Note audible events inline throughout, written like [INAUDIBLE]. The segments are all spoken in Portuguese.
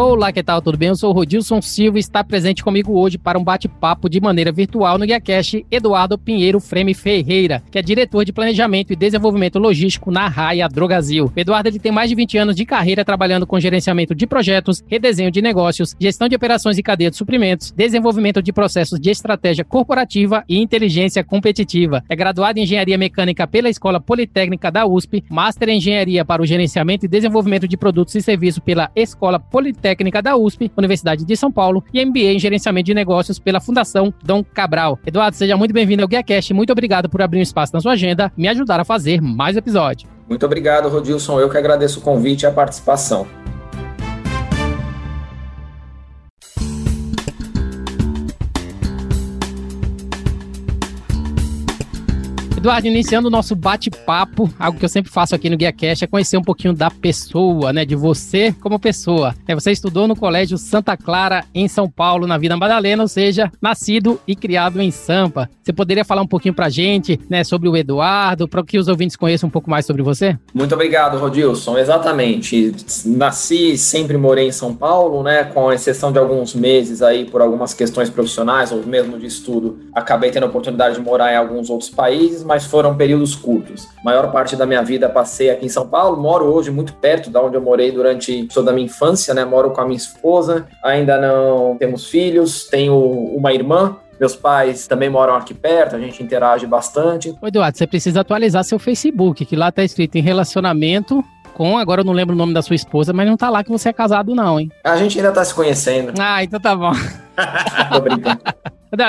Olá, que tal? Tudo bem? Eu sou o Rodilson Silva e está presente comigo hoje para um bate-papo de maneira virtual no GuiaCast Eduardo Pinheiro Freme Ferreira, que é diretor de Planejamento e Desenvolvimento Logístico na Raia Drogazil. Eduardo ele tem mais de 20 anos de carreira trabalhando com gerenciamento de projetos, redesenho de negócios, gestão de operações e cadeia de suprimentos, desenvolvimento de processos de estratégia corporativa e inteligência competitiva. É graduado em Engenharia Mecânica pela Escola Politécnica da USP, Master em Engenharia para o Gerenciamento e Desenvolvimento de Produtos e Serviços pela Escola Politécnica Técnica da USP, Universidade de São Paulo, e MBA em Gerenciamento de Negócios pela Fundação Dom Cabral. Eduardo, seja muito bem-vindo ao GuiaCast. Muito obrigado por abrir um espaço na sua agenda e me ajudar a fazer mais episódio. Muito obrigado, Rodilson. Eu que agradeço o convite e a participação. Eduardo, iniciando o nosso bate-papo, algo que eu sempre faço aqui no Guia Cash é conhecer um pouquinho da pessoa, né? De você como pessoa. É, você estudou no Colégio Santa Clara, em São Paulo, na Vida Madalena, ou seja, nascido e criado em Sampa. Você poderia falar um pouquinho pra gente, né, sobre o Eduardo, para que os ouvintes conheçam um pouco mais sobre você? Muito obrigado, Rodilson. Exatamente. Nasci, sempre morei em São Paulo, né? Com exceção de alguns meses aí por algumas questões profissionais ou mesmo de estudo, acabei tendo a oportunidade de morar em alguns outros países, mas foram períodos curtos. A maior parte da minha vida passei aqui em São Paulo, moro hoje muito perto da onde eu morei durante toda a minha infância, né? Moro com a minha esposa, ainda não temos filhos, tenho uma irmã, meus pais também moram aqui perto, a gente interage bastante. Ô Eduardo, você precisa atualizar seu Facebook, que lá tá escrito em relacionamento com, agora eu não lembro o nome da sua esposa, mas não tá lá que você é casado não, hein? A gente ainda tá se conhecendo. Ah, então tá bom. [LAUGHS] Tô brincando.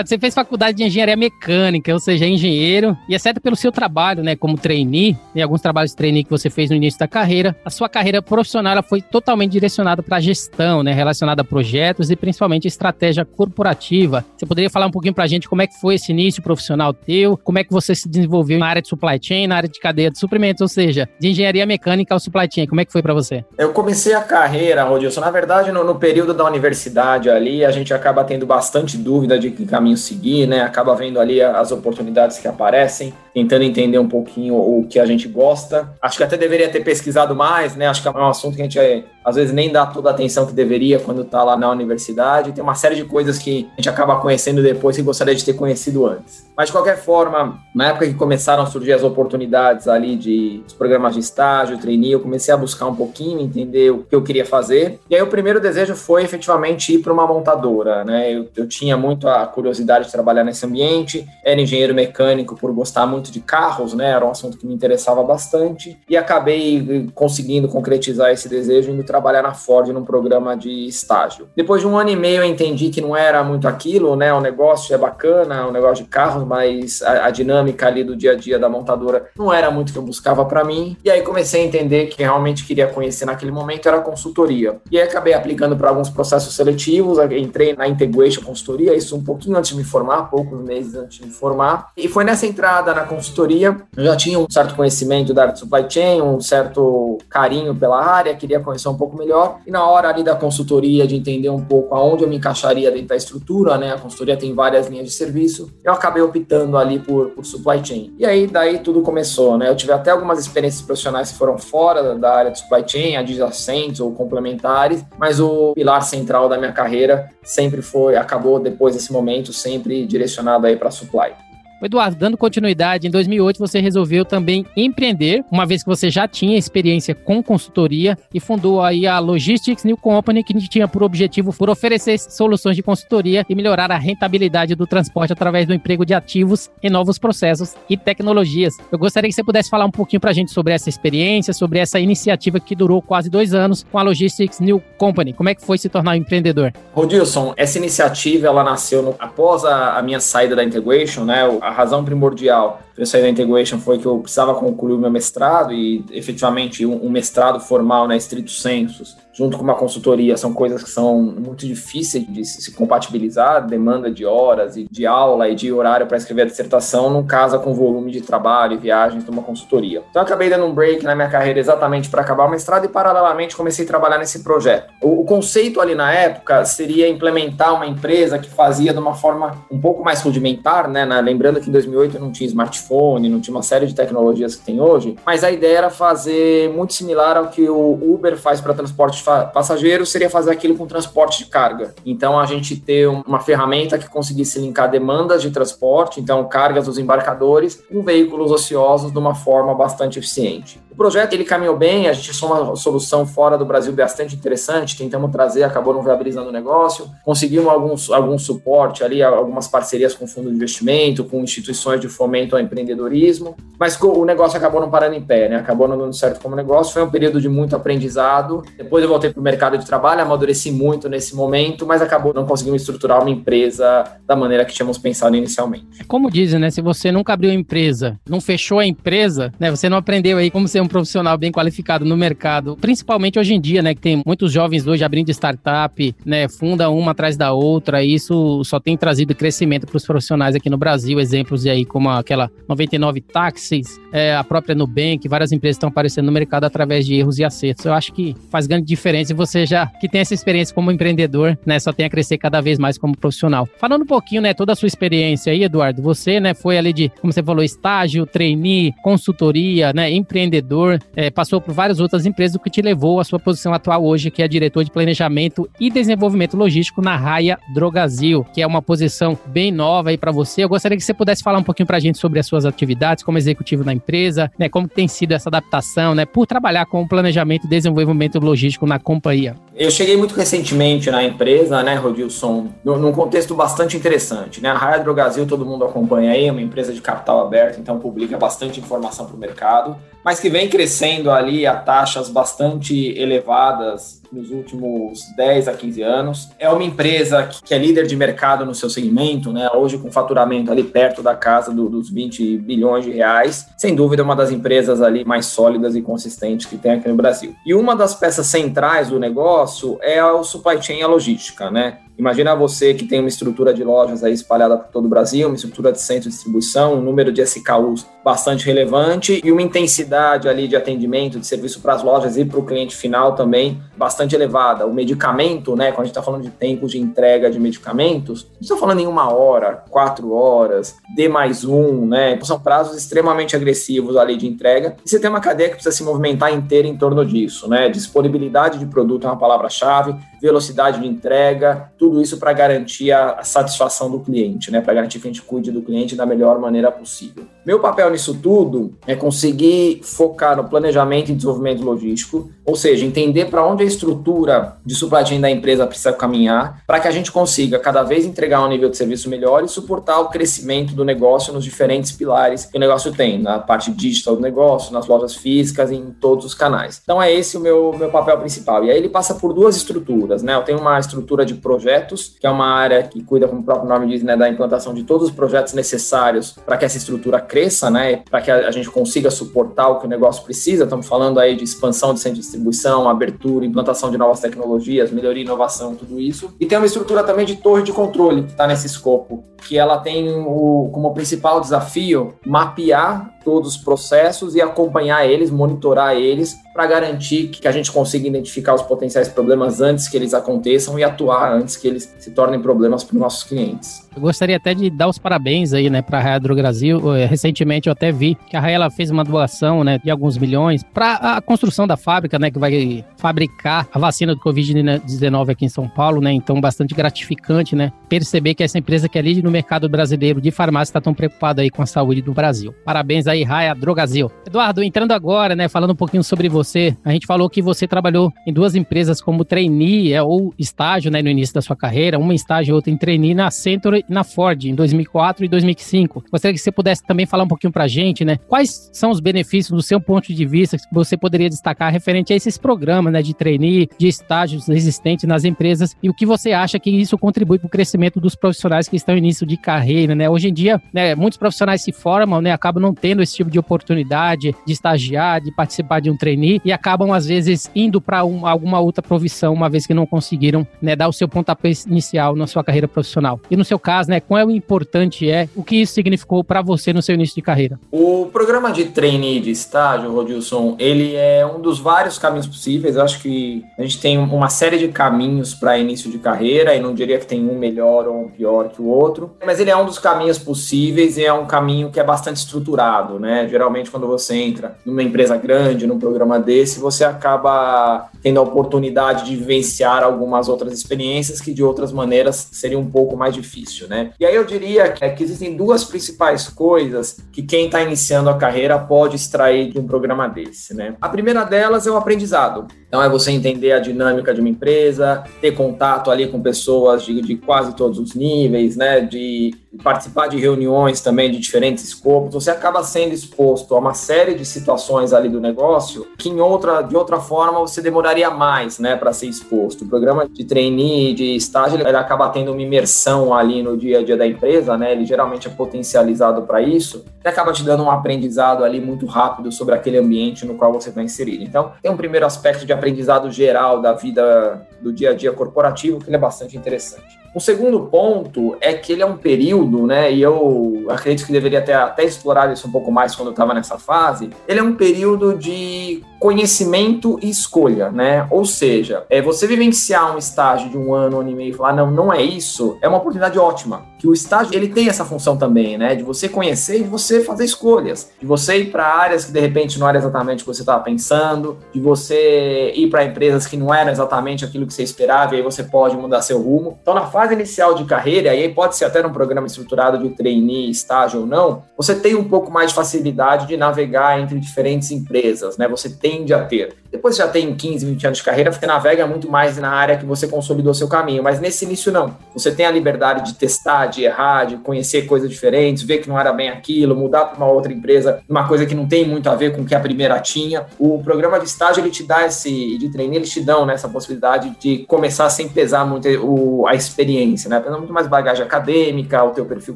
Você fez faculdade de engenharia mecânica, ou seja, é engenheiro, e exceto pelo seu trabalho, né, como trainee, e alguns trabalhos de trainee que você fez no início da carreira, a sua carreira profissional foi totalmente direcionada para a gestão, né, relacionada a projetos e principalmente estratégia corporativa. Você poderia falar um pouquinho para a gente como é que foi esse início profissional teu, como é que você se desenvolveu na área de supply chain, na área de cadeia de suprimentos, ou seja, de engenharia mecânica ao supply chain, como é que foi para você? Eu comecei a carreira, Rodilson, na verdade, no, no período da universidade ali, a gente acaba tendo bastante dúvida de que caminho seguir, né? Acaba vendo ali as oportunidades que aparecem, tentando entender um pouquinho o que a gente gosta. Acho que até deveria ter pesquisado mais, né? Acho que é um assunto que a gente é, às vezes nem dá toda a atenção que deveria quando está lá na universidade. Tem uma série de coisas que a gente acaba conhecendo depois que gostaria de ter conhecido antes. Mas de qualquer forma, na época que começaram a surgir as oportunidades ali de programas de estágio, trainee, eu comecei a buscar um pouquinho, entender o que eu queria fazer. E aí o primeiro desejo foi efetivamente ir para uma montadora, né? Eu, eu tinha muito a curiosidade de trabalhar nesse ambiente, era engenheiro mecânico por gostar muito de carros, né? Era um assunto que me interessava bastante e acabei conseguindo concretizar esse desejo indo trabalhar na Ford num programa de estágio. Depois de um ano e meio eu entendi que não era muito aquilo, né? O negócio é bacana, o negócio de carros, mas a, a dinâmica ali do dia a dia da montadora não era muito o que eu buscava para mim. E aí comecei a entender que realmente queria conhecer naquele momento era consultoria. E aí acabei aplicando para alguns processos seletivos, entrei na Integration Consultoria, isso um pouquinho antes de me formar, poucos meses antes de me formar. E foi nessa entrada na consultoria, eu já tinha um certo conhecimento da área de supply chain, um certo carinho pela área, queria conhecer um pouco melhor. E na hora ali da consultoria, de entender um pouco aonde eu me encaixaria dentro da estrutura, né? A consultoria tem várias linhas de serviço. Eu acabei optando ali por, por supply chain. E aí, daí tudo começou, né? Eu tive até algumas experiências profissionais que foram fora da área de supply chain, adjacentes ou complementares, mas o pilar central da minha carreira sempre foi, acabou depois desse momento, sempre direcionado aí para supply. Eduardo, dando continuidade, em 2008 você resolveu também empreender, uma vez que você já tinha experiência com consultoria e fundou aí a Logistics New Company, que tinha por objetivo por oferecer soluções de consultoria e melhorar a rentabilidade do transporte através do emprego de ativos em novos processos e tecnologias. Eu gostaria que você pudesse falar um pouquinho para a gente sobre essa experiência, sobre essa iniciativa que durou quase dois anos com a Logistics New Company. Como é que foi se tornar um empreendedor? Rodilson, essa iniciativa ela nasceu no, após a, a minha saída da Integration, né? A razão primordial eu sair da Integration foi que eu precisava concluir o meu mestrado e efetivamente um, um mestrado formal, né, estrito sensus, junto com uma consultoria, são coisas que são muito difíceis de se compatibilizar, demanda de horas e de aula e de horário para escrever a dissertação, não casa com o volume de trabalho e viagens de uma consultoria. Então, acabei dando um break na minha carreira exatamente para acabar o mestrado e, paralelamente, comecei a trabalhar nesse projeto. O, o conceito ali na época seria implementar uma empresa que fazia de uma forma um pouco mais rudimentar, né? Na, lembrando que em 2008 não tinha smartphone, não tinha uma série de tecnologias que tem hoje, mas a ideia era fazer muito similar ao que o Uber faz para transporte passageiros seria fazer aquilo com transporte de carga. Então, a gente ter uma ferramenta que conseguisse linkar demandas de transporte, então cargas dos embarcadores, com veículos ociosos de uma forma bastante eficiente projeto ele caminhou bem, a gente achou uma solução fora do Brasil bastante interessante, tentamos trazer, acabou não viabilizando o negócio, conseguimos alguns, algum suporte ali, algumas parcerias com fundo de investimento, com instituições de fomento ao empreendedorismo, mas o negócio acabou não parando em pé, né? Acabou não dando certo como negócio, foi um período de muito aprendizado. Depois eu voltei para o mercado de trabalho, amadureci muito nesse momento, mas acabou não conseguindo estruturar uma empresa da maneira que tínhamos pensado inicialmente. Como dizem, né? Se você nunca abriu a empresa, não fechou a empresa, né? Você não aprendeu aí como ser um profissional bem qualificado no mercado, principalmente hoje em dia, né, que tem muitos jovens hoje abrindo startup, né, funda uma atrás da outra, e isso só tem trazido crescimento para os profissionais aqui no Brasil, exemplos aí como aquela 99 Táxis, é, a própria Nubank, várias empresas estão aparecendo no mercado através de erros e acertos. Eu acho que faz grande diferença e você já que tem essa experiência como empreendedor, né, só tem a crescer cada vez mais como profissional. Falando um pouquinho, né, toda a sua experiência aí, Eduardo, você, né, foi ali de, como você falou, estágio, trainee, consultoria, né, empreendedor, é, passou por várias outras empresas, o que te levou à sua posição atual hoje, que é diretor de planejamento e desenvolvimento logístico na Raia Drogazil, que é uma posição bem nova aí para você. Eu gostaria que você pudesse falar um pouquinho para a gente sobre as suas atividades como executivo na empresa, né, como tem sido essa adaptação, né, por trabalhar com planejamento e desenvolvimento logístico na companhia. Eu cheguei muito recentemente na empresa, né, Rodilson, num contexto bastante interessante, né? A Raia Drogazil todo mundo acompanha aí, é uma empresa de capital aberto, então publica bastante informação para o mercado mas que vem crescendo ali a taxas bastante elevadas nos últimos 10 a 15 anos. É uma empresa que é líder de mercado no seu segmento, né? Hoje com faturamento ali perto da casa do, dos 20 bilhões de reais. Sem dúvida, uma das empresas ali mais sólidas e consistentes que tem aqui no Brasil. E uma das peças centrais do negócio é o supply chain e a logística, né? Imagina você que tem uma estrutura de lojas aí espalhada por todo o Brasil, uma estrutura de centro de distribuição, um número de SKUs bastante relevante e uma intensidade ali de atendimento, de serviço para as lojas e para o cliente final também bastante elevada. O medicamento, né, quando a gente está falando de tempos de entrega de medicamentos, a gente está falando em uma hora, quatro horas, D mais um, né, são prazos extremamente agressivos ali de entrega. E você tem uma cadeia que precisa se movimentar inteira em torno disso, né, disponibilidade de produto é uma palavra-chave, velocidade de entrega, tudo isso para garantir a, satisfação do cliente, né? Para garantir que a gente cuide do cliente da melhor maneira possível. Meu papel nisso tudo é conseguir focar no planejamento e desenvolvimento logístico, ou seja, entender para onde a estrutura de supply chain da empresa precisa caminhar, para que a gente consiga cada vez entregar um nível de serviço melhor e suportar o crescimento do negócio nos diferentes pilares que o negócio tem, na parte digital do negócio, nas lojas físicas, em todos os canais. Então é esse o meu, meu papel principal. E aí ele passa por duas estruturas né? Eu tenho uma estrutura de projetos, que é uma área que cuida, como o próprio nome diz, né, da implantação de todos os projetos necessários para que essa estrutura cresça, né? Para que a gente consiga suportar o que o negócio precisa. Estamos falando aí de expansão de centro de distribuição, abertura, implantação de novas tecnologias, melhoria e inovação, tudo isso. E tem uma estrutura também de torre de controle que está nesse escopo, que ela tem o, como principal desafio mapear todos os processos e acompanhar eles, monitorar eles para garantir que a gente consiga identificar os potenciais problemas antes que eles aconteçam e atuar antes que eles se tornem problemas para os nossos clientes. Eu gostaria até de dar os parabéns aí, né, para a Raia Brasil. Eh, recentemente eu até vi que a Raia ela fez uma doação, né, de alguns milhões para a construção da fábrica, né, que vai fabricar a vacina do Covid-19 aqui em São Paulo, né? Então bastante gratificante, né, perceber que essa empresa que é líder no mercado brasileiro de farmácia está tão preocupada aí com a saúde do Brasil. Parabéns aí, Raia Drogazil. Eduardo, entrando agora, né, falando um pouquinho sobre você. A gente falou que você trabalhou em duas empresas como trainee é, ou estágio né, no início da sua carreira, uma estágio e outra em trainee na Accenture e na Ford, em 2004 e 2005. Gostaria que você pudesse também falar um pouquinho para a gente, né? Quais são os benefícios do seu ponto de vista que você poderia destacar referente a esses programas né, de trainee, de estágios existentes nas empresas e o que você acha que isso contribui para o crescimento dos profissionais que estão em início de carreira, né? Hoje em dia, né, muitos profissionais se formam, né, acabam não tendo esse tipo de oportunidade de estagiar, de participar de um trainee e acabam às vezes indo para um, alguma outra profissão, uma vez que não conseguiram né, dar o seu pontapé inicial na sua carreira profissional. E no seu caso, né, qual é o importante é o que isso significou para você no seu início de carreira? O programa de trainee de estágio, Rodilson, ele é um dos vários caminhos possíveis. Eu acho que a gente tem uma série de caminhos para início de carreira e não diria que tem um melhor ou um pior que o outro, mas ele é um dos caminhos possíveis e é um caminho que é bastante estruturado, né? Geralmente quando você entra numa empresa grande, num programa desse, você acaba tendo a oportunidade de vivenciar algumas outras experiências que de outras maneiras seria um pouco mais difícil, né? E aí eu diria que, é que existem duas principais coisas que quem está iniciando a carreira pode extrair de um programa desse, né? A primeira delas é o aprendizado. Então é você entender a dinâmica de uma empresa, ter contato ali com pessoas de, de quase todos os níveis, né? De participar de reuniões também de diferentes escopos. Você acaba sendo exposto a uma série de situações ali do negócio que em outra, de outra forma você demoraria mais, né, para ser exposto. O programa de trainee, de estágio, ele acaba tendo uma imersão ali no dia a dia da empresa, né? Ele geralmente é potencializado para isso e acaba te dando um aprendizado ali muito rápido sobre aquele ambiente no qual você está inserido. Então, tem um primeiro aspecto de aprendizado geral da vida do dia a dia corporativo que ele é bastante interessante. O segundo ponto é que ele é um período, né? E eu acredito que deveria ter até explorado isso um pouco mais quando eu estava nessa fase. Ele é um período de conhecimento e escolha, né? Ou seja, é você vivenciar um estágio de um ano, um ano e meio e falar, não, não é isso, é uma oportunidade ótima. Que o estágio, ele tem essa função também, né? De você conhecer e de você fazer escolhas. De você ir para áreas que de repente não era exatamente o que você estava pensando, de você ir para empresas que não eram exatamente aquilo que você esperava e aí você pode mudar seu rumo. Então, na fase inicial de carreira, e aí pode ser até num programa estruturado de trainee, estágio ou não, você tem um pouco mais de facilidade de navegar entre diferentes empresas, né? Você tende a ter. Depois já tem 15, 20 anos de carreira, você navega muito mais na área que você consolidou seu caminho, mas nesse início não. Você tem a liberdade de testar, de errar, de conhecer coisas diferentes, ver que não era bem aquilo, mudar para uma outra empresa, uma coisa que não tem muito a ver com o que a primeira tinha. O programa de estágio ele te dá esse de treinar, eles te dão né, essa possibilidade de começar sem pesar muito o, a experiência, né? Pesar muito mais bagagem acadêmica, o teu perfil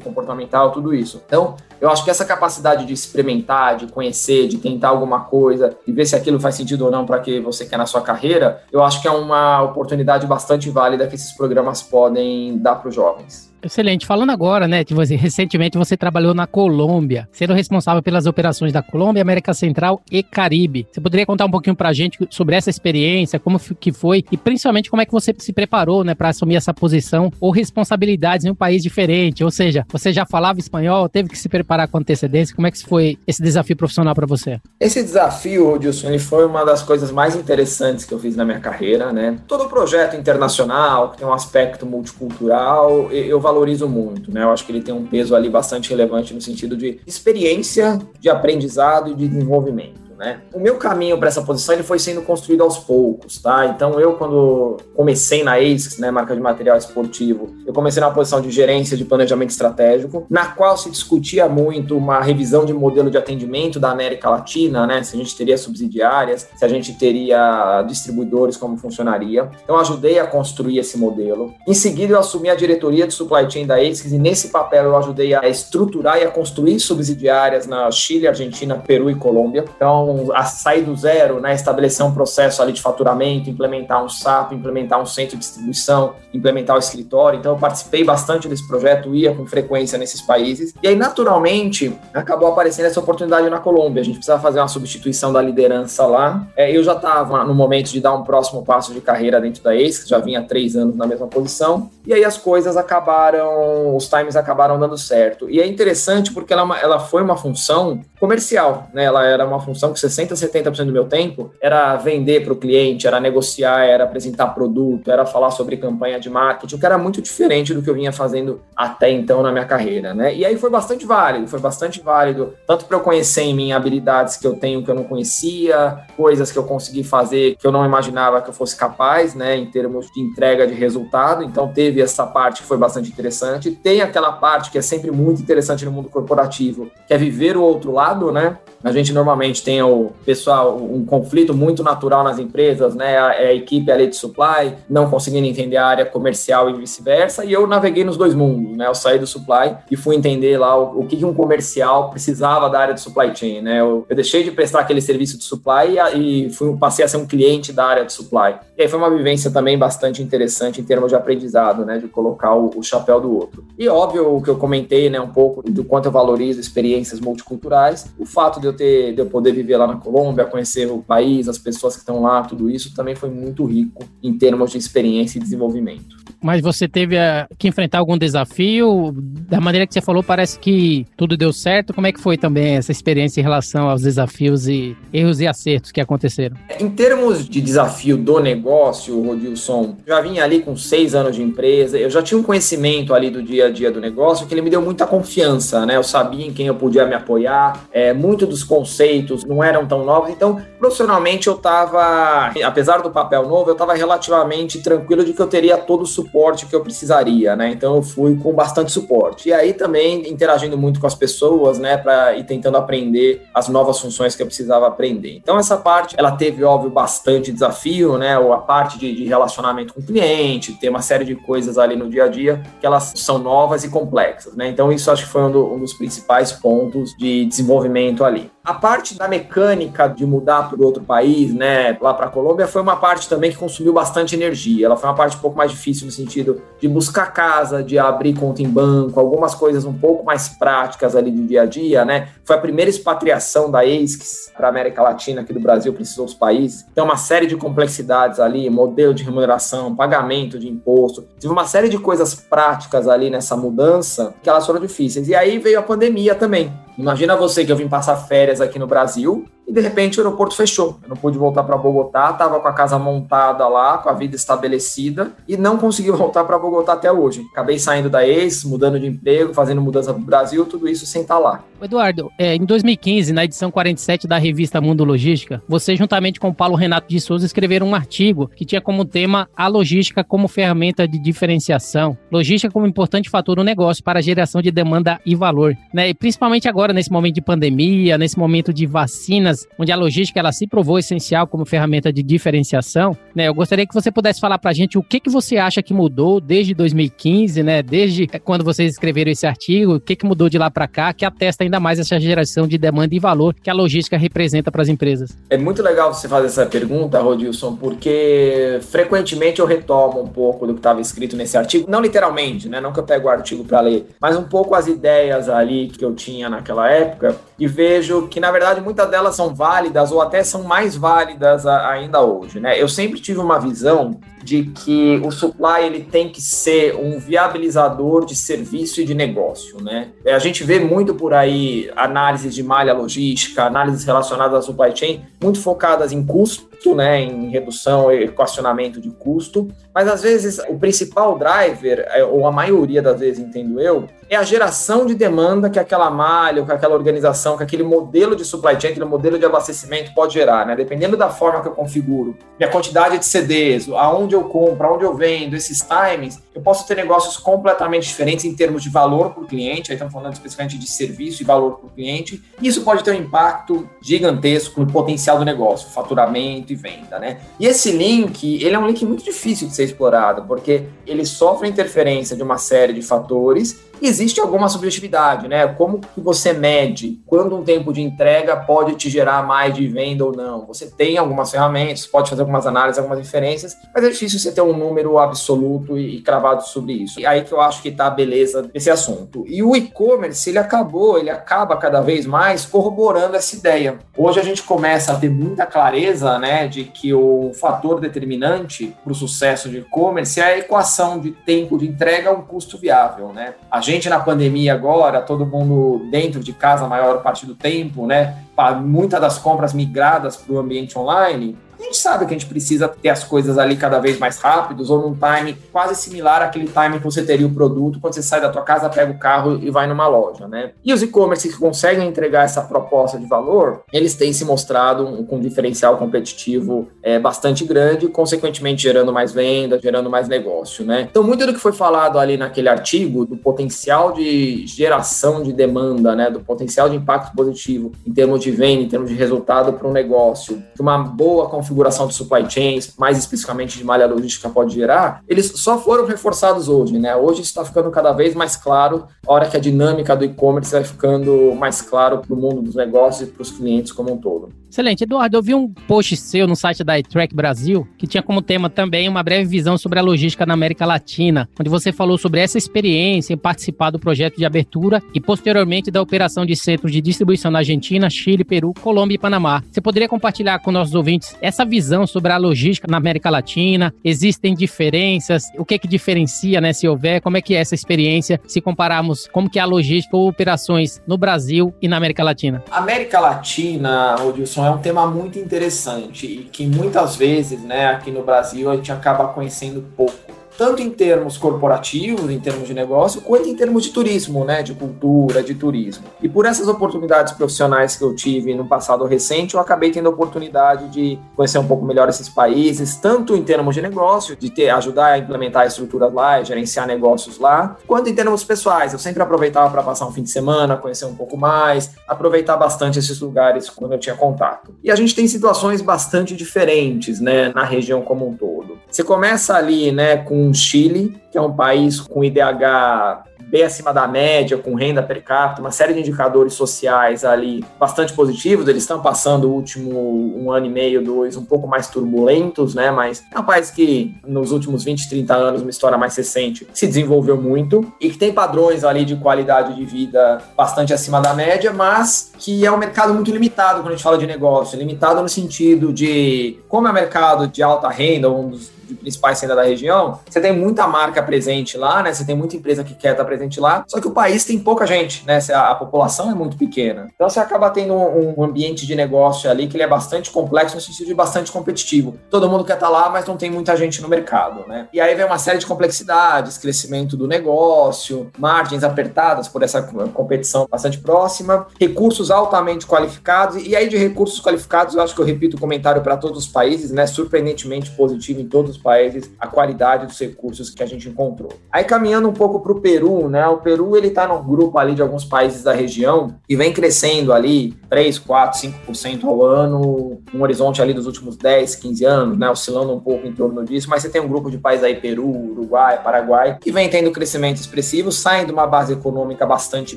comportamental, tudo isso. Então, eu acho que essa capacidade de experimentar, de conhecer, de tentar alguma coisa e ver se aquilo faz sentido ou não para que você quer na sua carreira, eu acho que é uma oportunidade bastante válida que esses programas podem dar para os jovens. Excelente. Falando agora, né, você, recentemente você trabalhou na Colômbia, sendo responsável pelas operações da Colômbia, América Central e Caribe. Você poderia contar um pouquinho pra gente sobre essa experiência, como que foi e principalmente como é que você se preparou, né, para assumir essa posição ou responsabilidades em um país diferente? Ou seja, você já falava espanhol, teve que se preparar com antecedência? Como é que foi esse desafio profissional para você? Esse desafio, Dilson, ele foi uma das coisas mais interessantes que eu fiz na minha carreira, né? Todo projeto internacional tem um aspecto multicultural, eu valorizo valorizo muito, né? Eu acho que ele tem um peso ali bastante relevante no sentido de experiência, de aprendizado e de desenvolvimento né? O meu caminho para essa posição ele foi sendo construído aos poucos, tá? Então eu quando comecei na ASICS, né, marca de material esportivo, eu comecei na posição de gerência de planejamento estratégico, na qual se discutia muito uma revisão de modelo de atendimento da América Latina, né? Se a gente teria subsidiárias, se a gente teria distribuidores, como funcionaria. Então ajudei a construir esse modelo. Em seguida eu assumi a diretoria de supply chain da ASICS e nesse papel eu ajudei a estruturar e a construir subsidiárias na Chile, Argentina, Peru e Colômbia. Então a sair do zero, né, estabelecer um processo ali de faturamento, implementar um SAP, implementar um centro de distribuição, implementar o escritório. Então, eu participei bastante desse projeto, ia com frequência nesses países. E aí, naturalmente, acabou aparecendo essa oportunidade na Colômbia. A gente precisava fazer uma substituição da liderança lá. É, eu já estava no momento de dar um próximo passo de carreira dentro da ACE, já vinha três anos na mesma posição. E aí as coisas acabaram, os times acabaram dando certo. E é interessante porque ela, é ela foi uma função comercial, né? Ela era uma função que 60, 70% do meu tempo era vender para o cliente, era negociar, era apresentar produto, era falar sobre campanha de marketing, o que era muito diferente do que eu vinha fazendo até então na minha carreira, né? E aí foi bastante válido, foi bastante válido, tanto para eu conhecer em mim habilidades que eu tenho que eu não conhecia, coisas que eu consegui fazer que eu não imaginava que eu fosse capaz, né, em termos de entrega de resultado. Então teve essa parte que foi bastante interessante. Tem aquela parte que é sempre muito interessante no mundo corporativo, que é viver o outro lado, né? A gente normalmente tem o pessoal, um conflito muito natural nas empresas, né? A, a equipe ali de supply não conseguindo entender a área comercial e vice-versa. E eu naveguei nos dois mundos, né? Eu saí do supply e fui entender lá o, o que, um comercial precisava da área de supply chain, né? Eu, eu deixei de prestar aquele serviço de supply e, e fui, passei a ser um cliente da área de supply. E aí foi uma vivência também bastante interessante em termos de aprendizado, né? De colocar o, o chapéu do outro. E óbvio o que eu comentei, né? Um pouco do quanto eu valorizo experiências multiculturais, o fato de eu ter, de eu poder viver lá na Colômbia, conhecer o país, as pessoas que estão lá, tudo isso também foi muito rico em termos de experiência e desenvolvimento. Mas você teve a, que enfrentar algum desafio? Da maneira que você falou, parece que tudo deu certo. Como é que foi também essa experiência em relação aos desafios e erros e acertos que aconteceram? Em termos de desafio do negócio, Rodilson, já vinha ali com seis anos de empresa, eu já tinha um conhecimento ali do dia a dia do negócio que ele me deu muita confiança, né? Eu sabia em quem eu podia me apoiar, é, muito dos conceitos não eram tão novos, então profissionalmente eu estava, apesar do papel novo, eu estava relativamente tranquilo de que eu teria todo o suporte suporte que eu precisaria, né? Então eu fui com bastante suporte. E aí também interagindo muito com as pessoas, né, para ir tentando aprender as novas funções que eu precisava aprender. Então essa parte, ela teve óbvio bastante desafio, né? Ou a parte de, de relacionamento com o cliente, ter uma série de coisas ali no dia a dia que elas são novas e complexas, né? Então isso acho que foi um, do, um dos principais pontos de desenvolvimento ali. A parte da mecânica de mudar para outro país, né, lá para a Colômbia, foi uma parte também que consumiu bastante energia. Ela foi uma parte um pouco mais difícil no sentido de buscar casa, de abrir conta em banco, algumas coisas um pouco mais práticas ali do dia a dia, né? Foi a primeira expatriação da ASICS para América Latina aqui do Brasil para esses outros países. Então, uma série de complexidades ali, modelo de remuneração, pagamento de imposto. Tive uma série de coisas práticas ali nessa mudança que elas foram difíceis. E aí veio a pandemia também. Imagina você que eu vim passar férias aqui no Brasil e de repente o aeroporto fechou. Eu não pude voltar para Bogotá, estava com a casa montada lá, com a vida estabelecida e não consegui [LAUGHS] voltar para Bogotá até hoje. Acabei saindo da ex, mudando de emprego, fazendo mudança para o Brasil, tudo isso sem estar tá lá. Eduardo, é, em 2015, na edição 47 da revista Mundo Logística, você, juntamente com o Paulo Renato de Souza, escreveram um artigo que tinha como tema a logística como ferramenta de diferenciação, logística como importante fator no negócio para a geração de demanda e valor. Né? E principalmente agora, nesse momento de pandemia, nesse momento de vacinas onde a logística ela se provou essencial como ferramenta de diferenciação, né? Eu gostaria que você pudesse falar para a gente o que, que você acha que mudou desde 2015, né? Desde quando vocês escreveram esse artigo, o que, que mudou de lá para cá, que atesta ainda mais essa geração de demanda e valor que a logística representa para as empresas. É muito legal você fazer essa pergunta, Rodilson, porque frequentemente eu retomo um pouco do que estava escrito nesse artigo, não literalmente, né? Não que eu pego o artigo para ler, mas um pouco as ideias ali que eu tinha naquela época e vejo que na verdade muitas delas são válidas ou até são mais válidas ainda hoje, né? Eu sempre tive uma visão de que o supply ele tem que ser um viabilizador de serviço e de negócio, né? A gente vê muito por aí análises de malha logística, análises relacionadas à supply chain, muito focadas em custo, né, em redução e equacionamento de custo, mas às vezes o principal driver, é, ou a maioria das vezes, entendo eu, é a geração de demanda que aquela malha, ou que aquela organização, que aquele modelo de supply chain, aquele modelo de abastecimento pode gerar, né? Dependendo da forma que eu configuro, minha quantidade de CDs, aonde onde eu compro, onde eu vendo, esses timings, eu posso ter negócios completamente diferentes em termos de valor para o cliente, aí estamos falando especificamente de serviço e valor para o cliente, e isso pode ter um impacto gigantesco no potencial do negócio, faturamento e venda, né? E esse link, ele é um link muito difícil de ser explorado, porque ele sofre interferência de uma série de fatores existe alguma subjetividade, né? Como que você mede quando um tempo de entrega pode te gerar mais de venda ou não? Você tem algumas ferramentas, pode fazer algumas análises, algumas inferências, mas é difícil você ter um número absoluto e, cravado sobre isso. E aí que eu acho que tá a beleza desse assunto. E o e-commerce, ele acabou, ele acaba cada vez mais corroborando essa ideia. Hoje a gente começa a ter muita clareza, né, de que o fator determinante para o sucesso de e-commerce é a equação de tempo de entrega a um custo viável, né? A gente gente na pandemia agora, todo mundo dentro de casa a maior parte do tempo, né? Muitas das compras migradas para o ambiente online, a gente sabe que a gente precisa ter as coisas ali cada vez mais rápidos ou num time quase similar àquele time que você teria o produto quando você sai da tua casa, pega o carro e vai numa loja, né? E os e-commerce que conseguem entregar essa proposta de valor, eles têm se mostrado um, com um diferencial competitivo é, bastante grande, consequentemente gerando mais venda, gerando mais negócio, né? Então, muito do que foi falado ali naquele artigo, do potencial de geração de demanda, né? Do potencial de impacto positivo em termos de venda, em termos de resultado para um negócio, uma boa configuração configuração de supply chains, mais especificamente de malha logística pode gerar, eles só foram reforçados hoje, né? Hoje está ficando cada vez mais claro a hora que a dinâmica do e-commerce vai ficando mais claro para o mundo dos negócios e para os clientes como um todo. Excelente. Eduardo, eu vi um post seu no site da iTrack Brasil que tinha como tema também uma breve visão sobre a logística na América Latina, onde você falou sobre essa experiência em participar do projeto de abertura e posteriormente da operação de centros de distribuição na Argentina, Chile, Peru, Colômbia e Panamá. Você poderia compartilhar com nossos ouvintes essa visão sobre a logística na América Latina? Existem diferenças? O que é que diferencia, né, se houver? Como é que é essa experiência se compararmos como que é a logística ou operações no Brasil e na América Latina? América Latina, Rodilson, é um tema muito interessante e que muitas vezes, né, aqui no Brasil a gente acaba conhecendo pouco tanto em termos corporativos, em termos de negócio, quanto em termos de turismo, né, de cultura, de turismo. E por essas oportunidades profissionais que eu tive no passado recente, eu acabei tendo a oportunidade de conhecer um pouco melhor esses países, tanto em termos de negócio, de ter, ajudar a implementar estruturas lá, gerenciar negócios lá, quanto em termos pessoais. Eu sempre aproveitava para passar um fim de semana, conhecer um pouco mais, aproveitar bastante esses lugares quando eu tinha contato. E a gente tem situações bastante diferentes, né, na região como um todo. Você começa ali, né, com Chile, que é um país com IDH bem acima da média, com renda per capita, uma série de indicadores sociais ali bastante positivos. Eles estão passando o último um ano e meio, dois, um pouco mais turbulentos, né? Mas é um país que nos últimos 20, 30 anos, uma história mais recente, se desenvolveu muito e que tem padrões ali de qualidade de vida bastante acima da média, mas que é um mercado muito limitado quando a gente fala de negócio. Limitado no sentido de, como é um mercado de alta renda, um dos de principais centros da região, você tem muita marca presente lá, né? Você tem muita empresa que quer estar presente lá, só que o país tem pouca gente, né? A, população é muito pequena. Então você acaba tendo um, um, ambiente de negócio ali que ele é bastante complexo no sentido de bastante competitivo. Todo mundo quer estar lá, mas não tem muita gente no mercado, né? E aí vem uma série de complexidades, crescimento do negócio, margens apertadas por essa competição bastante próxima, recursos altamente qualificados, e aí de recursos qualificados, eu acho que eu repito o comentário para todos os países, né? Surpreendentemente positivo em todos os países a qualidade dos recursos que a gente encontrou. Aí caminhando um pouco para o Peru, né? O Peru ele está num grupo ali de alguns países da região e vem crescendo ali 3, 4, 5% ao ano, um horizonte ali dos últimos 10, 15 anos, né? Oscilando um pouco em torno disso, mas você tem um grupo de países aí, Peru, Uruguai, Paraguai, que vem tendo crescimento expressivo, saem de uma base econômica bastante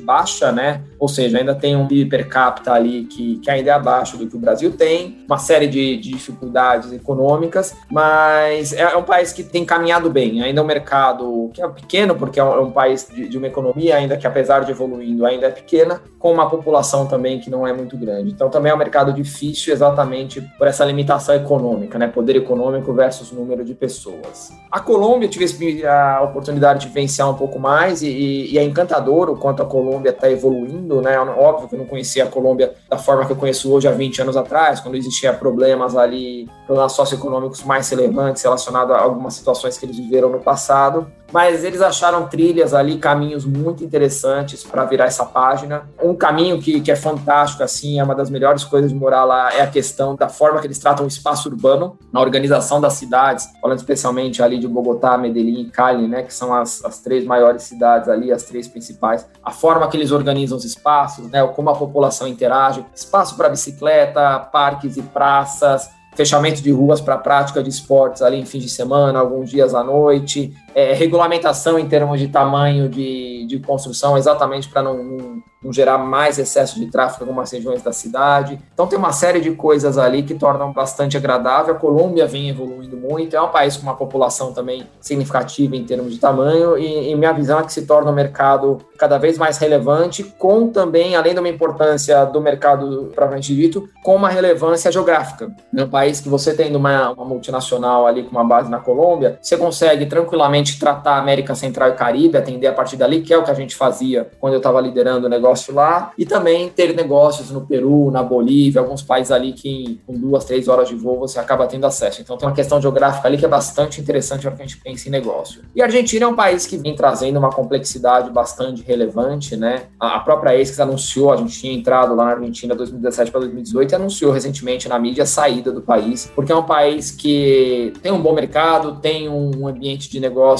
baixa, né? Ou seja, ainda tem um PIB per capita ali que, que ainda é abaixo do que o Brasil tem, uma série de, de dificuldades econômicas, mas mas é, é, um país que tem caminhado bem. Ainda é um mercado que é pequeno, porque é um, é um país de, de, uma economia ainda que, apesar de evoluindo, ainda é pequena, com uma população também que não é muito grande. Então, também é um mercado difícil exatamente por essa limitação econômica, né? Poder econômico versus número de pessoas. A Colômbia, tive a oportunidade de vivenciar um pouco mais e, e é encantador o quanto a Colômbia está evoluindo, né? Óbvio que eu não conhecia a Colômbia da forma que eu conheço hoje há 20 anos atrás, quando existia problemas ali, problemas socioeconômicos mais relevantes relacionado a algumas situações que eles viveram no passado mas eles acharam trilhas ali, caminhos muito interessantes para virar essa página. Um caminho que, que é fantástico, assim, é uma das melhores coisas de morar lá, é a questão da forma que eles tratam o espaço urbano, na organização das cidades, falando especialmente ali de Bogotá, Medellín e Cali, né, que são as, as três maiores cidades ali, as três principais. A forma que eles organizam os espaços, né, como a população interage, espaço para bicicleta, parques e praças, fechamento de ruas para prática de esportes ali em fim de semana, alguns dias à noite, é, regulamentação em termos de tamanho de, de construção, exatamente para não, não, não, gerar mais excesso de tráfego em algumas regiões da cidade. Então tem uma série de coisas ali que tornam bastante agradável. A Colômbia vem evoluindo muito, é um país com uma população também significativa em termos de tamanho, e, e minha visão é que se torna um mercado cada vez mais relevante, com também, além de uma importância do mercado propriamente dito, com uma relevância geográfica. No país que você tendo uma, uma multinacional ali com uma base na Colômbia, você consegue tranquilamente principalmente tratar a América Central e Caribe, atender a partir dali, que é o que a gente fazia quando eu estava liderando o negócio lá, e também ter negócios no Peru, na Bolívia, alguns países ali que com duas, três horas de voo você acaba tendo acesso. Então tem uma questão geográfica ali que é bastante interessante na hora que a gente pensa em negócio. E a Argentina é um país que vem trazendo uma complexidade bastante relevante, né? A própria ASICS anunciou, a gente tinha entrado lá na Argentina 2017 para 2018 e anunciou recentemente na mídia a saída do país, porque é um país que tem um bom mercado, tem um ambiente de negócio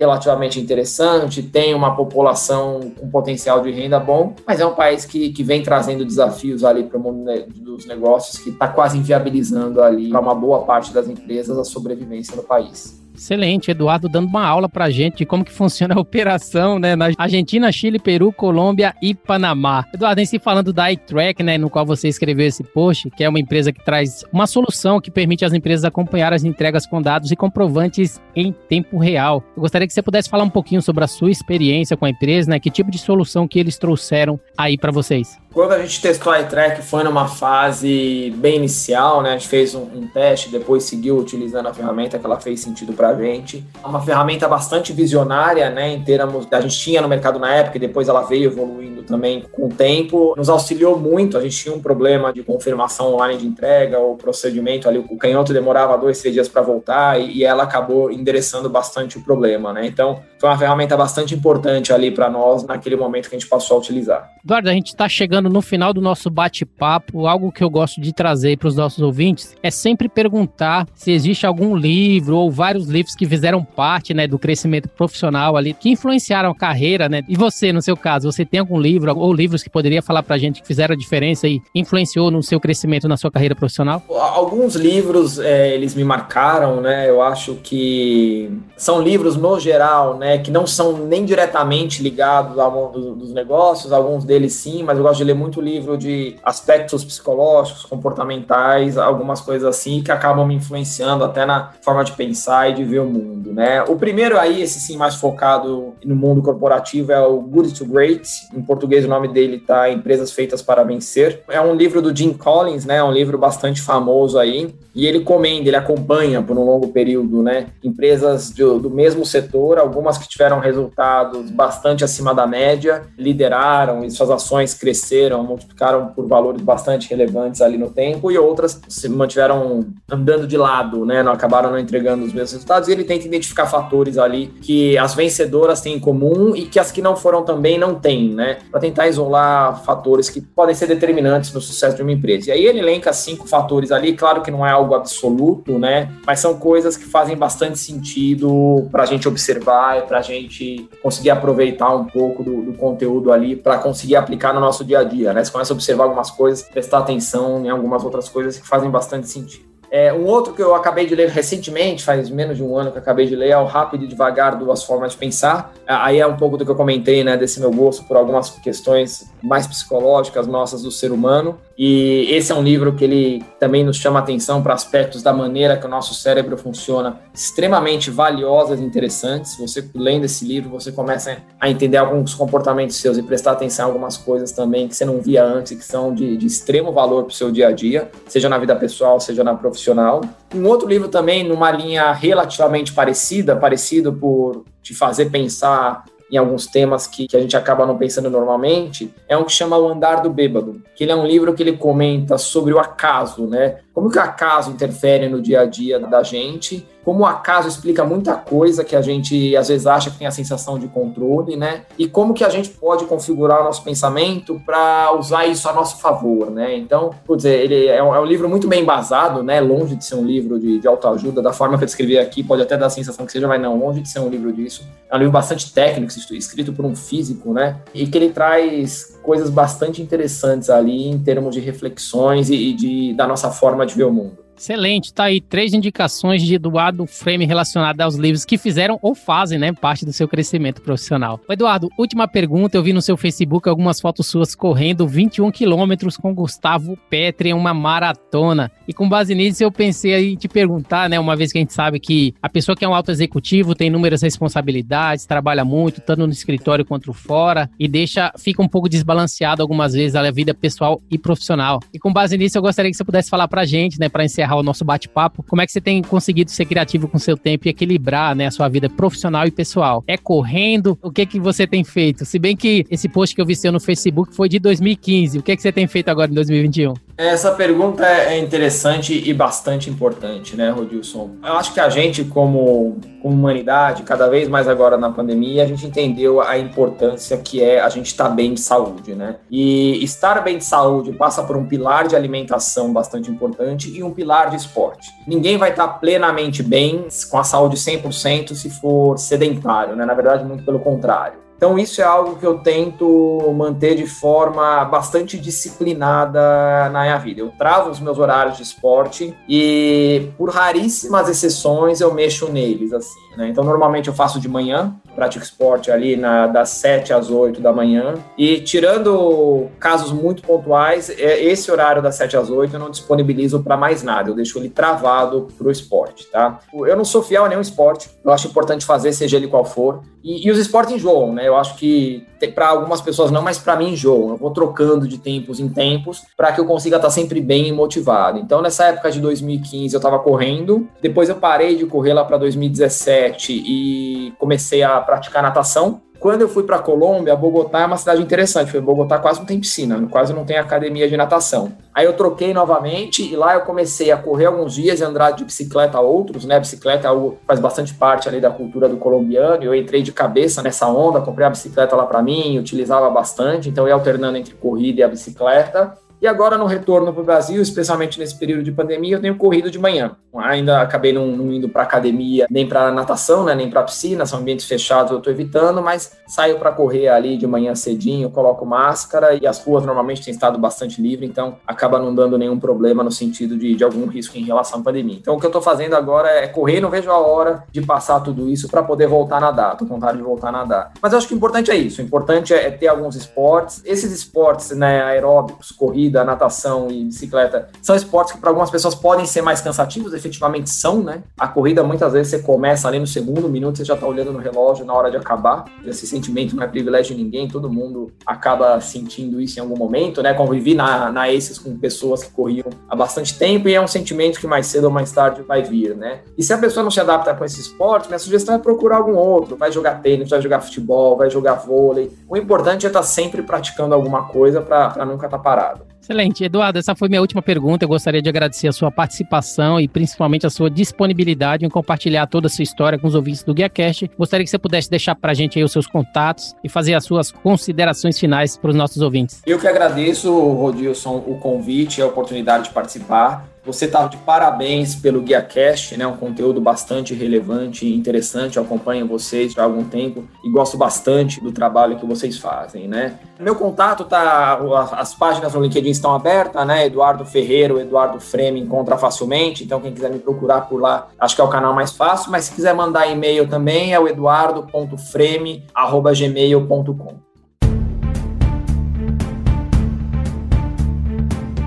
relativamente interessante, tem uma população com potencial de renda bom, mas é um país que, que vem trazendo desafios ali para o mundo dos negócios que está quase inviabilizando ali para uma boa parte das empresas a sobrevivência no país. Excelente, Eduardo dando uma aula pra gente de como que funciona a operação, né, na Argentina, Chile, Peru, Colômbia e Panamá. Eduardo, em si falando da iTrack, né, no qual você escreveu esse post, que é uma empresa que traz uma solução que permite às empresas acompanhar as entregas com dados e comprovantes em tempo real. Eu gostaria que você pudesse falar um pouquinho sobre a sua experiência com a empresa, né, que tipo de solução que eles trouxeram aí para vocês. Quando a gente testou a iTrack foi numa fase bem inicial, né? A gente fez um, um, teste, depois seguiu utilizando a ferramenta que ela fez sentido para a gente. É uma ferramenta bastante visionária, né? Em termos a gente tinha no mercado na época e depois ela veio evoluindo também com o tempo. Nos auxiliou muito. A gente tinha um problema de confirmação online de entrega, o procedimento ali, o canhoto demorava dois, três dias para voltar e, e ela acabou endereçando bastante o problema, né? Então foi uma ferramenta bastante importante ali para nós naquele momento que a gente passou a utilizar. Eduardo, a gente está chegando no final do nosso bate-papo, algo que eu gosto de trazer para os nossos ouvintes é sempre perguntar se existe algum livro ou vários livros que fizeram parte, né, do crescimento profissional ali, que influenciaram a carreira, né? E você, no seu caso, você tem algum livro ou livros que poderia falar para a gente que fizeram a diferença e influenciou no seu crescimento na sua carreira profissional? Alguns livros, é, eles me marcaram, né? Eu acho que são livros no geral, né, que não são nem diretamente ligados ao mundo dos negócios, alguns deles sim, mas eu gosto de ler muito livro de aspectos psicológicos, comportamentais, algumas coisas assim que acabam me influenciando até na forma de pensar e de ver o mundo, né? O primeiro aí, esse sim mais focado no mundo corporativo é o Good to Great. Em português o nome dele tá Empresas Feitas para Vencer. É um livro do Jim Collins, né? É um livro bastante famoso aí. E ele comenda, ele acompanha por um longo período, né? Empresas do, do mesmo setor, algumas que tiveram resultados bastante acima da média, lideraram e suas ações cresceram multiplicaram por valores bastante relevantes ali no tempo, e outras se mantiveram andando de lado, né? Não acabaram não entregando os mesmos resultados. E ele tenta identificar fatores ali que as vencedoras têm em comum e que as que não foram também não têm, né? Para tentar isolar fatores que podem ser determinantes no sucesso de uma empresa. E aí ele elenca cinco fatores ali, claro que não é algo absoluto, né? Mas são coisas que fazem bastante sentido para a gente observar e para a gente conseguir aproveitar um pouco do, do conteúdo ali para conseguir aplicar no nosso dia a dia né? Você começa a observar algumas coisas, prestar atenção em algumas outras coisas que fazem bastante sentido. É, um outro que eu acabei de ler recentemente, faz menos de um ano que eu acabei de ler, é o Rápido e Devagar, Duas Formas de Pensar. Aí é um pouco do que eu comentei, né, desse meu gosto por algumas questões mais psicológicas nossas do ser humano. E esse é um livro que ele também nos chama atenção para aspectos da maneira que o nosso cérebro funciona, extremamente valiosas e interessantes. Você lendo esse livro, você começa a entender alguns comportamentos seus e prestar atenção em algumas coisas também que você não via antes e que são de, de extremo valor para o seu dia a dia, seja na vida pessoal, seja na profissional. Um outro livro também, numa linha relativamente parecida, parecido por te fazer pensar em alguns temas que, que a gente acaba não pensando normalmente, é um que chama O Andar do Bêbado, que ele é um livro que ele comenta sobre o acaso, né? Como que o acaso interfere no dia a dia da gente como o acaso explica muita coisa que a gente às vezes acha que tem a sensação de controle, né? E como que a gente pode configurar o nosso pensamento para usar isso a nosso favor, né? Então, vou dizer, ele é um, é um, livro muito bem embasado, né? Longe de ser um livro de, de autoajuda, da forma que eu descrevi aqui, pode até dar a sensação que seja, mas não, longe de ser um livro disso. É um livro bastante técnico, escrito por um físico, né? E que ele traz coisas bastante interessantes ali em termos de reflexões e, e de, da nossa forma de ver o mundo. Excelente, tá aí três indicações de Eduardo Frame relacionadas aos livros que fizeram ou fazem, né, parte do seu crescimento profissional. Eduardo, última pergunta, eu vi no seu Facebook algumas fotos suas correndo 21 quilômetros com Gustavo Petri em uma maratona. E com base nisso eu pensei aí te perguntar, né, uma vez que a gente sabe que a pessoa que é um alto executivo tem inúmeras responsabilidades, trabalha muito, tanto no escritório quanto fora e deixa, fica um pouco desbalanceado algumas vezes a vida pessoal e profissional. E com base nisso eu gostaria que você pudesse falar pra gente, né, para encerrar encerrar o nosso bate-papo, como é que você tem conseguido ser criativo com seu tempo e equilibrar né, a sua vida profissional e pessoal? É correndo? O que que você tem feito? Se bem que esse post que eu vi seu no Facebook foi de 2015, o que que você tem feito agora em 2021? Essa pergunta é interessante e bastante importante, né, Rodilson? Eu acho que a gente, como, como humanidade, cada vez mais agora na pandemia, a gente entendeu a importância que é a gente estar bem de saúde, né? E estar bem de saúde passa por um pilar de alimentação bastante importante e um pilar de esporte. Ninguém vai estar plenamente bem, com a saúde 100%, se for sedentário, né? Na verdade, muito pelo contrário. Então, isso é algo que eu tento manter de forma bastante disciplinada na minha vida. Eu travo os meus horários de esporte e, por raríssimas exceções, eu mexo neles. assim. Né? Então, normalmente eu faço de manhã, pratico esporte ali na, das 7 às 8 da manhã. E, tirando casos muito pontuais, é, esse horário das 7 às 8 eu não disponibilizo para mais nada. Eu deixo ele travado para o esporte. Tá? Eu não sou fiel a nenhum esporte. Eu acho importante fazer, seja ele qual for. E, e os esportes enjoam, né? Eu acho que para algumas pessoas não, mas para mim enjoam. Eu vou trocando de tempos em tempos para que eu consiga estar tá sempre bem motivado. Então, nessa época de 2015, eu estava correndo. Depois eu parei de correr lá para 2017 e comecei a praticar natação. Quando eu fui para Colômbia, Bogotá é uma cidade interessante. Foi Bogotá quase não tem piscina, quase não tem academia de natação. Aí eu troquei novamente e lá eu comecei a correr alguns dias e andar de bicicleta a outros, né? bicicleta é algo faz bastante parte ali da cultura do colombiano. Eu entrei de cabeça nessa onda, comprei a bicicleta lá para mim, utilizava bastante, então eu ia alternando entre corrida e a bicicleta. E agora, no retorno para o Brasil, especialmente nesse período de pandemia, eu tenho corrido de manhã. Ainda acabei não, não indo para academia, nem para natação, né, nem para piscina, são ambientes fechados, eu estou evitando, mas saio para correr ali de manhã cedinho, coloco máscara e as ruas normalmente têm estado bastante livre, então acaba não dando nenhum problema no sentido de, de algum risco em relação à pandemia. Então, o que eu estou fazendo agora é correr, não vejo a hora de passar tudo isso para poder voltar a nadar. Estou com vontade de voltar a nadar. Mas eu acho que o importante é isso. O importante é, é ter alguns esportes. Esses esportes né, aeróbicos, corrida, corrida, natação e bicicleta são esportes que para algumas pessoas podem ser mais cansativos, efetivamente são, né? A corrida muitas vezes você começa ali no segundo minuto, você já está olhando no relógio na hora de acabar. Esse sentimento não é privilégio de ninguém, todo mundo acaba sentindo isso em algum momento, né? Convivi na, na Aces com pessoas que corriam há bastante tempo e é um sentimento que mais cedo ou mais tarde vai vir, né? E se a pessoa não se adapta com esse esporte, minha sugestão é procurar algum outro, vai jogar tênis, vai jogar futebol, vai jogar vôlei. O importante é estar tá sempre praticando alguma coisa para nunca estar tá parado. Excelente. Eduardo, essa foi minha última pergunta. Eu gostaria de agradecer a sua participação e principalmente a sua disponibilidade em compartilhar toda a sua história com os ouvintes do GuiaCast. Gostaria que você pudesse deixar para a gente aí os seus contatos e fazer as suas considerações finais para os nossos ouvintes. Eu que agradeço, Rodilson, o convite e a oportunidade de participar. Você está de parabéns pelo GuiaCast, né? Um conteúdo bastante relevante e interessante. Eu acompanho vocês há algum tempo e gosto bastante do trabalho que vocês fazem, né? Meu contato tá, as páginas no LinkedIn estão abertas, né? Eduardo Ferreira, Eduardo Freme encontra facilmente. Então quem quiser me procurar por lá, acho que é o canal mais fácil. Mas se quiser mandar e-mail também é o eduardo.freme@gmail.com.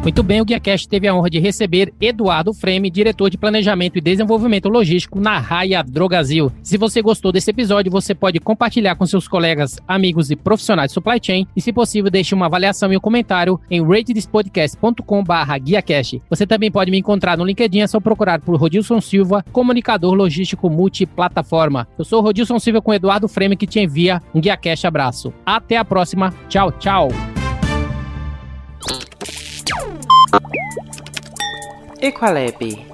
Muito bem, o GuiaCast teve a honra de receber Eduardo Freme, diretor de Planejamento e Desenvolvimento Logístico na Raia Drogazil. Se você gostou desse episódio, você pode compartilhar com seus colegas, amigos e profissionais de supply chain e, se possível, deixe uma avaliação e um comentário em ratedspodcast.com.br guiacast. Você também pode me encontrar no LinkedIn, é só procurar por Rodilson Silva, comunicador logístico multiplataforma. Eu sou Rodilson Silva com Eduardo Freme que te envia um GuiaCast abraço. Até a próxima. Tchau, tchau. Equalabi.